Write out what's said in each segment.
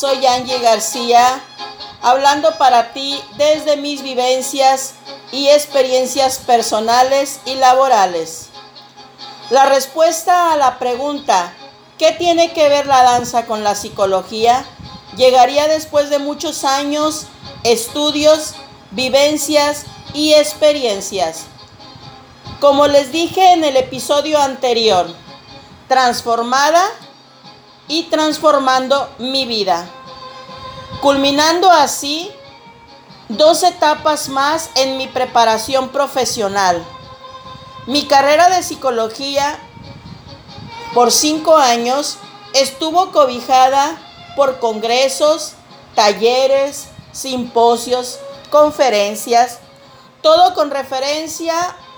Soy Angie García, hablando para ti desde mis vivencias y experiencias personales y laborales. La respuesta a la pregunta, ¿qué tiene que ver la danza con la psicología? Llegaría después de muchos años, estudios, vivencias y experiencias. Como les dije en el episodio anterior, transformada y transformando mi vida, culminando así dos etapas más en mi preparación profesional. Mi carrera de psicología por cinco años estuvo cobijada por congresos, talleres, simposios, conferencias, todo con referencia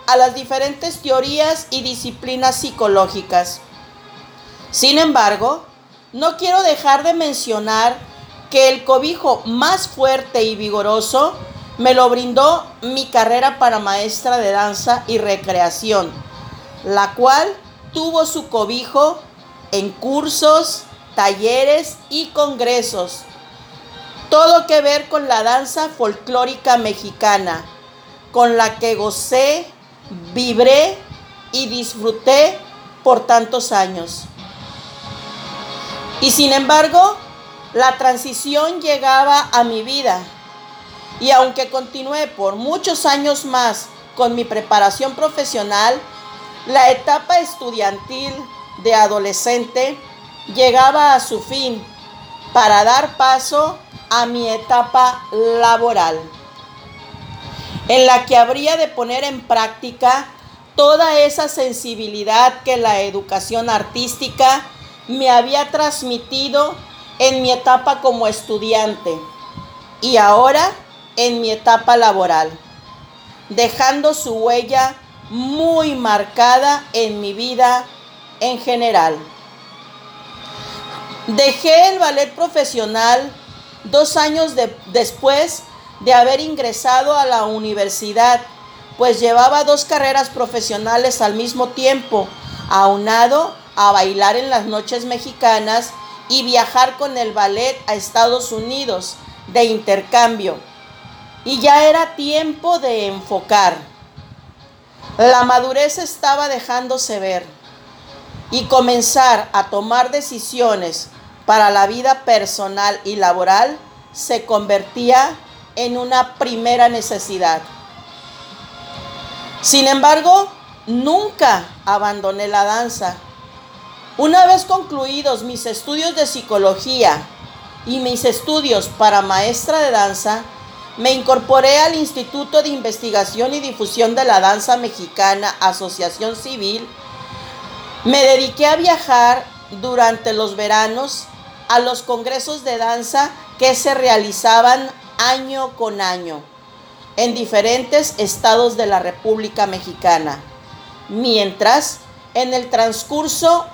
a las diferentes teorías y disciplinas psicológicas. Sin embargo, no quiero dejar de mencionar que el cobijo más fuerte y vigoroso me lo brindó mi carrera para maestra de danza y recreación, la cual tuvo su cobijo en cursos, talleres y congresos. Todo que ver con la danza folclórica mexicana, con la que gocé vibré y disfruté por tantos años. Y sin embargo, la transición llegaba a mi vida. Y aunque continué por muchos años más con mi preparación profesional, la etapa estudiantil de adolescente llegaba a su fin para dar paso a mi etapa laboral en la que habría de poner en práctica toda esa sensibilidad que la educación artística me había transmitido en mi etapa como estudiante y ahora en mi etapa laboral, dejando su huella muy marcada en mi vida en general. Dejé el ballet profesional dos años después de haber ingresado a la universidad, pues llevaba dos carreras profesionales al mismo tiempo, aunado a bailar en las noches mexicanas y viajar con el ballet a Estados Unidos de intercambio. Y ya era tiempo de enfocar. La madurez estaba dejándose ver y comenzar a tomar decisiones para la vida personal y laboral se convertía en una primera necesidad. Sin embargo, nunca abandoné la danza. Una vez concluidos mis estudios de psicología y mis estudios para maestra de danza, me incorporé al Instituto de Investigación y Difusión de la Danza Mexicana, Asociación Civil. Me dediqué a viajar durante los veranos a los congresos de danza que se realizaban año con año en diferentes estados de la República Mexicana, mientras en el transcurso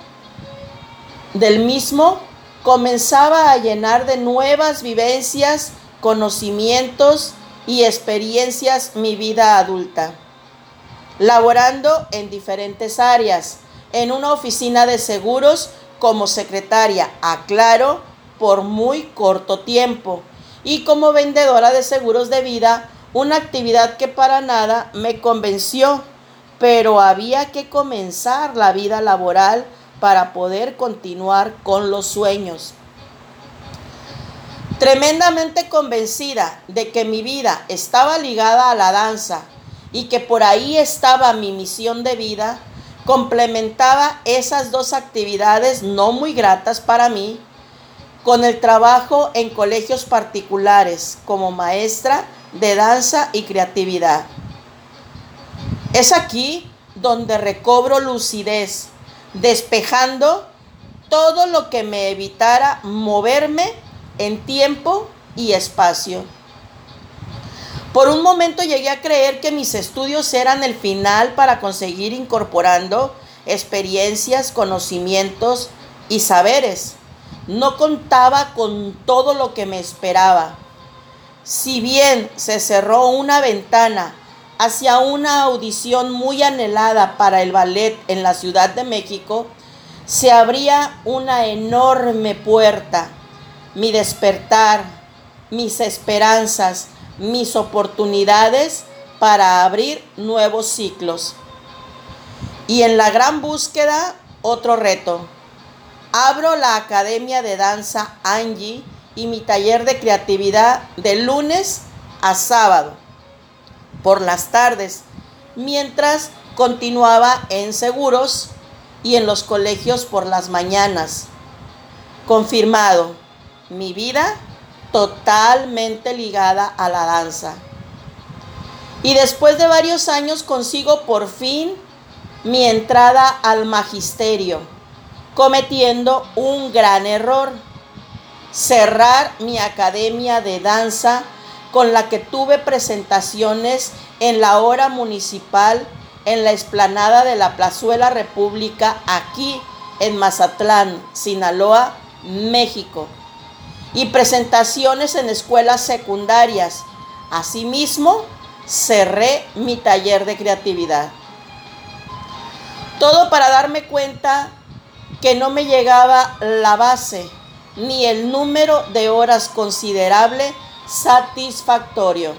del mismo comenzaba a llenar de nuevas vivencias, conocimientos y experiencias mi vida adulta, laborando en diferentes áreas, en una oficina de seguros como secretaria, aclaro, por muy corto tiempo y como vendedora de seguros de vida, una actividad que para nada me convenció, pero había que comenzar la vida laboral para poder continuar con los sueños. Tremendamente convencida de que mi vida estaba ligada a la danza y que por ahí estaba mi misión de vida, complementaba esas dos actividades no muy gratas para mí con el trabajo en colegios particulares como maestra de danza y creatividad. Es aquí donde recobro lucidez, despejando todo lo que me evitara moverme en tiempo y espacio. Por un momento llegué a creer que mis estudios eran el final para conseguir incorporando experiencias, conocimientos y saberes no contaba con todo lo que me esperaba. Si bien se cerró una ventana hacia una audición muy anhelada para el ballet en la Ciudad de México, se abría una enorme puerta mi despertar, mis esperanzas, mis oportunidades para abrir nuevos ciclos. Y en la gran búsqueda, otro reto. Abro la Academia de Danza Angie y mi taller de creatividad de lunes a sábado por las tardes, mientras continuaba en seguros y en los colegios por las mañanas. Confirmado, mi vida totalmente ligada a la danza. Y después de varios años consigo por fin mi entrada al magisterio, cometiendo un gran error, cerrar mi academia de danza con la que tuve presentaciones en la hora municipal en la explanada de la Plazuela República aquí en Mazatlán, Sinaloa, México, y presentaciones en escuelas secundarias. Asimismo, cerré mi taller de creatividad. Todo para darme cuenta que no me llegaba la base ni el número de horas considerable satisfactorio,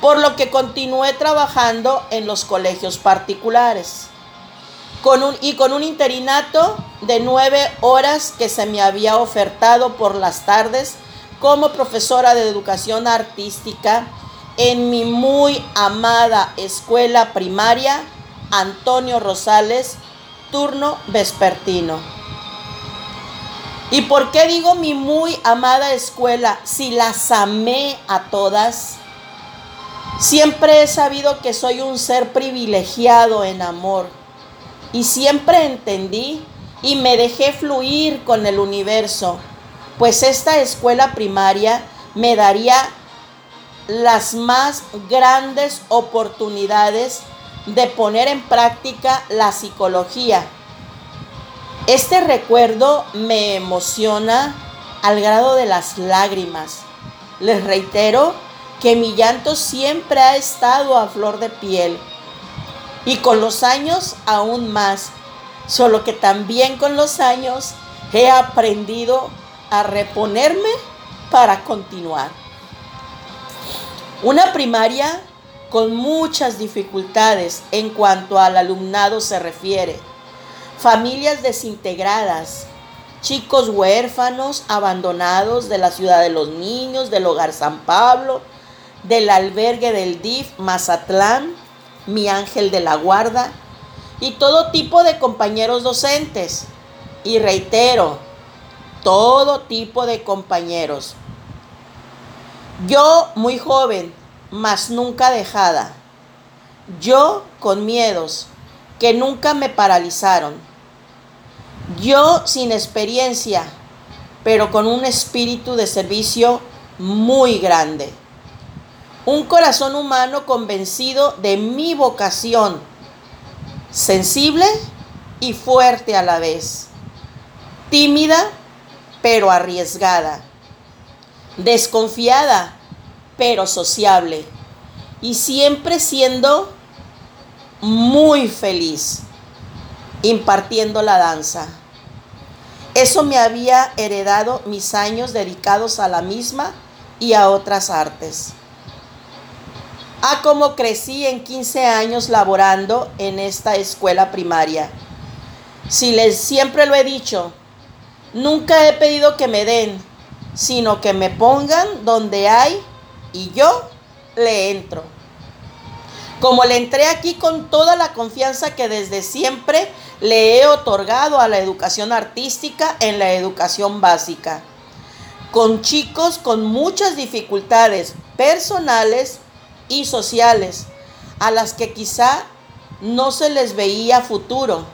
por lo que continué trabajando en los colegios particulares con un, y con un interinato de nueve horas que se me había ofertado por las tardes como profesora de educación artística en mi muy amada escuela primaria Antonio Rosales, turno vespertino. ¿Y por qué digo mi muy amada escuela si las amé a todas? Siempre he sabido que soy un ser privilegiado en amor y siempre entendí y me dejé fluir con el universo, pues esta escuela primaria me daría las más grandes oportunidades de poner en práctica la psicología este recuerdo me emociona al grado de las lágrimas. Les reitero que mi llanto siempre ha estado a flor de piel y con los años aún más, solo que también con los años he aprendido a reponerme para continuar. Una primaria con muchas dificultades en cuanto al alumnado se refiere familias desintegradas, chicos huérfanos, abandonados de la ciudad de los niños, del hogar San Pablo, del albergue del DIF Mazatlán, mi ángel de la guarda, y todo tipo de compañeros docentes. Y reitero, todo tipo de compañeros. Yo muy joven, mas nunca dejada. Yo con miedos que nunca me paralizaron yo sin experiencia, pero con un espíritu de servicio muy grande. Un corazón humano convencido de mi vocación, sensible y fuerte a la vez. Tímida, pero arriesgada. Desconfiada, pero sociable. Y siempre siendo muy feliz impartiendo la danza. Eso me había heredado mis años dedicados a la misma y a otras artes. A como crecí en 15 años laborando en esta escuela primaria. Si les siempre lo he dicho, nunca he pedido que me den, sino que me pongan donde hay y yo le entro. Como le entré aquí con toda la confianza que desde siempre le he otorgado a la educación artística en la educación básica, con chicos con muchas dificultades personales y sociales, a las que quizá no se les veía futuro.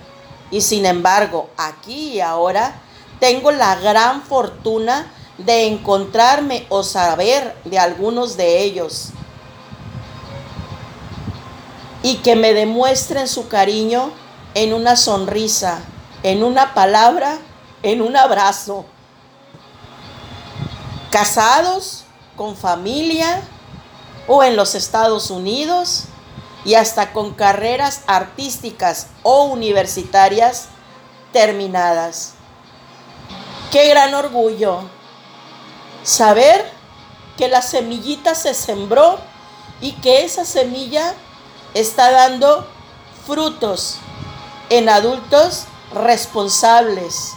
Y sin embargo, aquí y ahora tengo la gran fortuna de encontrarme o saber de algunos de ellos y que me demuestren su cariño en una sonrisa, en una palabra, en un abrazo. Casados, con familia o en los Estados Unidos y hasta con carreras artísticas o universitarias terminadas. Qué gran orgullo Saber que la semillita se sembró y que esa semilla está dando frutos en adultos responsables,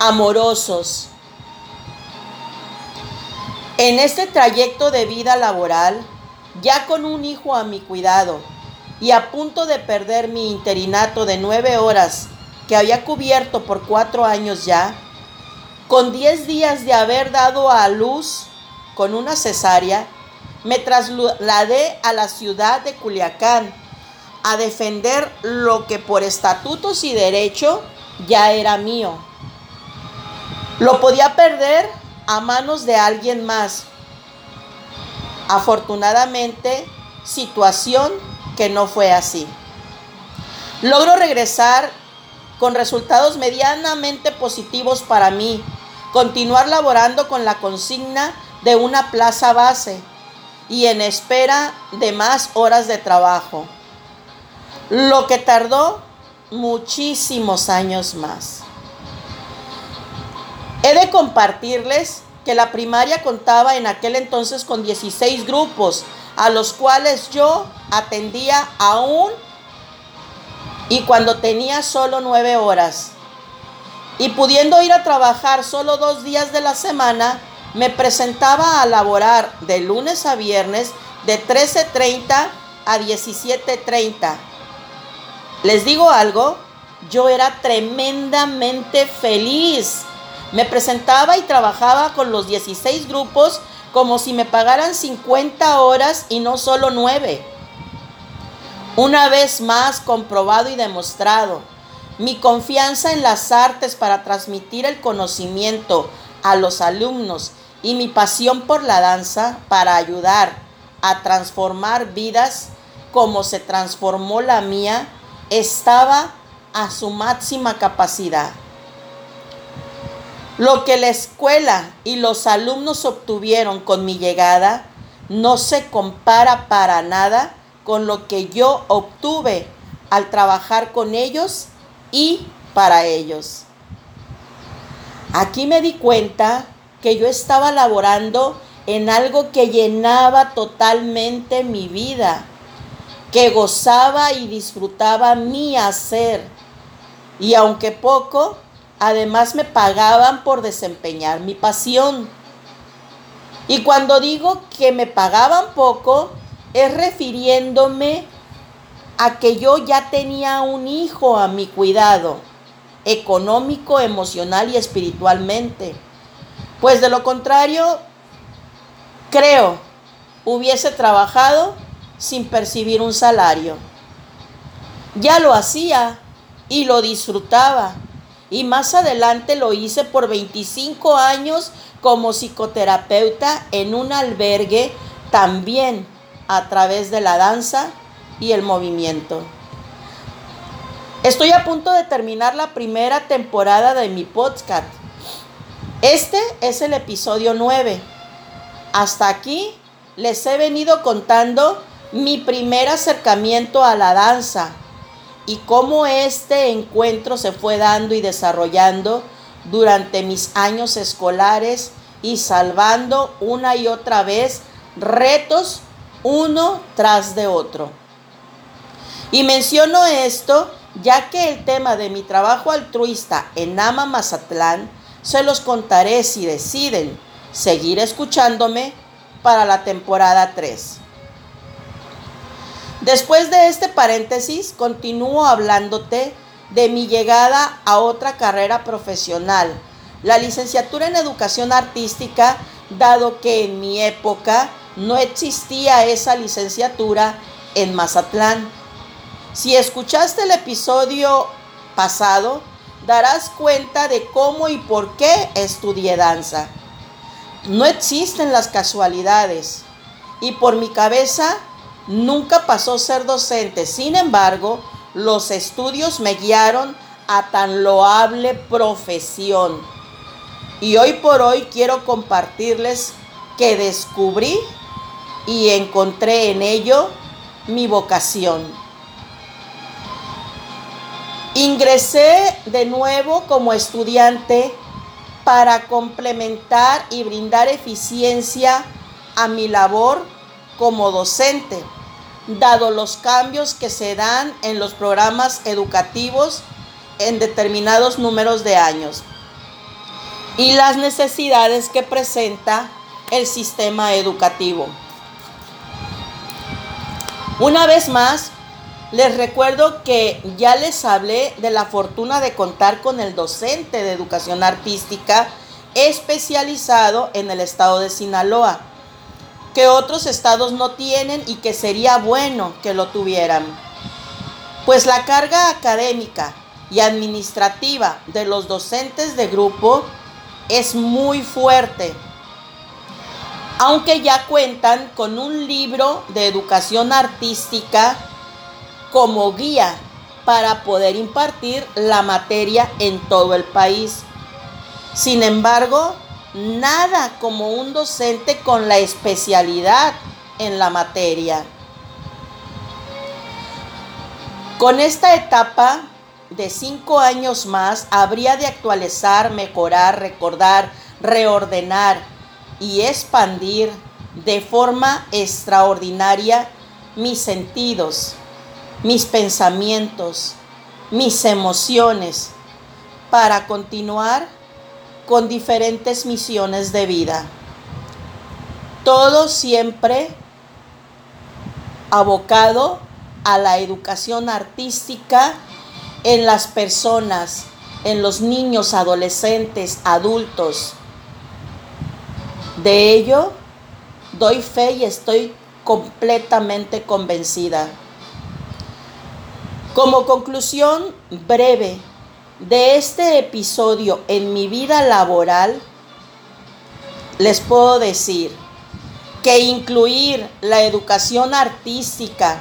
amorosos. En este trayecto de vida laboral, ya con un hijo a mi cuidado y a punto de perder mi interinato de nueve horas que había cubierto por cuatro años ya, con diez días de haber dado a luz con una cesárea, me trasladé a la ciudad de Culiacán a defender lo que por estatutos y derecho ya era mío. Lo podía perder a manos de alguien más. Afortunadamente, situación que no fue así. Logro regresar con resultados medianamente positivos para mí, continuar laborando con la consigna de una plaza base y en espera de más horas de trabajo, lo que tardó muchísimos años más. He de compartirles que la primaria contaba en aquel entonces con 16 grupos, a los cuales yo atendía aún y cuando tenía solo nueve horas. Y pudiendo ir a trabajar solo dos días de la semana, me presentaba a laborar de lunes a viernes de 13.30 a 17.30. Les digo algo, yo era tremendamente feliz. Me presentaba y trabajaba con los 16 grupos como si me pagaran 50 horas y no solo 9. Una vez más comprobado y demostrado, mi confianza en las artes para transmitir el conocimiento a los alumnos y mi pasión por la danza para ayudar a transformar vidas como se transformó la mía estaba a su máxima capacidad. Lo que la escuela y los alumnos obtuvieron con mi llegada no se compara para nada con lo que yo obtuve al trabajar con ellos y para ellos. Aquí me di cuenta que yo estaba laborando en algo que llenaba totalmente mi vida, que gozaba y disfrutaba mi hacer. Y aunque poco, además me pagaban por desempeñar mi pasión. Y cuando digo que me pagaban poco, es refiriéndome a que yo ya tenía un hijo a mi cuidado, económico, emocional y espiritualmente. Pues de lo contrario, creo, hubiese trabajado sin percibir un salario. Ya lo hacía y lo disfrutaba. Y más adelante lo hice por 25 años como psicoterapeuta en un albergue también a través de la danza y el movimiento. Estoy a punto de terminar la primera temporada de mi podcast. Este es el episodio 9. Hasta aquí les he venido contando mi primer acercamiento a la danza y cómo este encuentro se fue dando y desarrollando durante mis años escolares y salvando una y otra vez retos uno tras de otro. Y menciono esto ya que el tema de mi trabajo altruista en Ama Mazatlán se los contaré si deciden seguir escuchándome para la temporada 3. Después de este paréntesis, continúo hablándote de mi llegada a otra carrera profesional, la licenciatura en educación artística, dado que en mi época no existía esa licenciatura en Mazatlán. Si escuchaste el episodio pasado, darás cuenta de cómo y por qué estudié danza. No existen las casualidades y por mi cabeza nunca pasó ser docente. Sin embargo, los estudios me guiaron a tan loable profesión. Y hoy por hoy quiero compartirles que descubrí y encontré en ello mi vocación. Ingresé de nuevo como estudiante para complementar y brindar eficiencia a mi labor como docente, dado los cambios que se dan en los programas educativos en determinados números de años y las necesidades que presenta el sistema educativo. Una vez más, les recuerdo que ya les hablé de la fortuna de contar con el docente de educación artística especializado en el estado de Sinaloa, que otros estados no tienen y que sería bueno que lo tuvieran. Pues la carga académica y administrativa de los docentes de grupo es muy fuerte, aunque ya cuentan con un libro de educación artística como guía para poder impartir la materia en todo el país. Sin embargo, nada como un docente con la especialidad en la materia. Con esta etapa de cinco años más habría de actualizar, mejorar, recordar, reordenar y expandir de forma extraordinaria mis sentidos, mis pensamientos, mis emociones, para continuar con diferentes misiones de vida. Todo siempre abocado a la educación artística en las personas, en los niños, adolescentes, adultos. De ello doy fe y estoy completamente convencida. Como conclusión breve de este episodio en mi vida laboral, les puedo decir que incluir la educación artística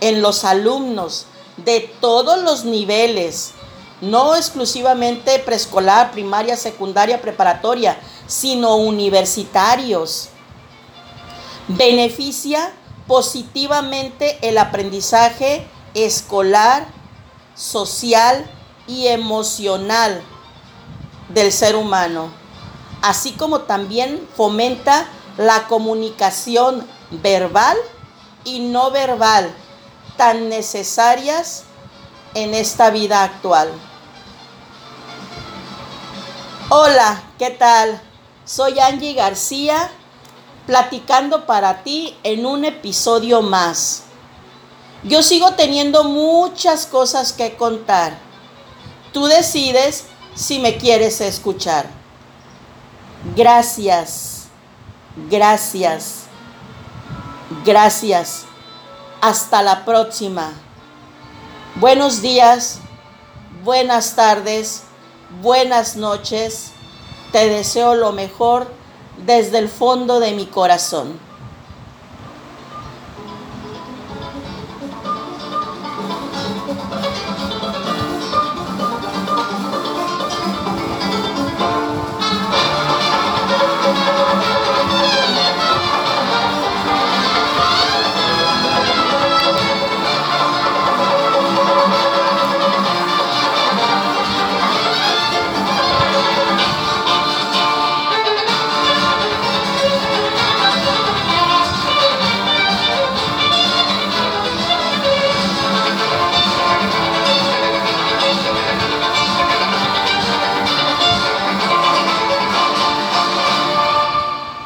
en los alumnos de todos los niveles, no exclusivamente preescolar, primaria, secundaria, preparatoria, sino universitarios, beneficia positivamente el aprendizaje escolar, social y emocional del ser humano, así como también fomenta la comunicación verbal y no verbal tan necesarias en esta vida actual. Hola, ¿qué tal? Soy Angie García, platicando para ti en un episodio más. Yo sigo teniendo muchas cosas que contar. Tú decides si me quieres escuchar. Gracias, gracias, gracias. Hasta la próxima. Buenos días, buenas tardes, buenas noches. Te deseo lo mejor desde el fondo de mi corazón.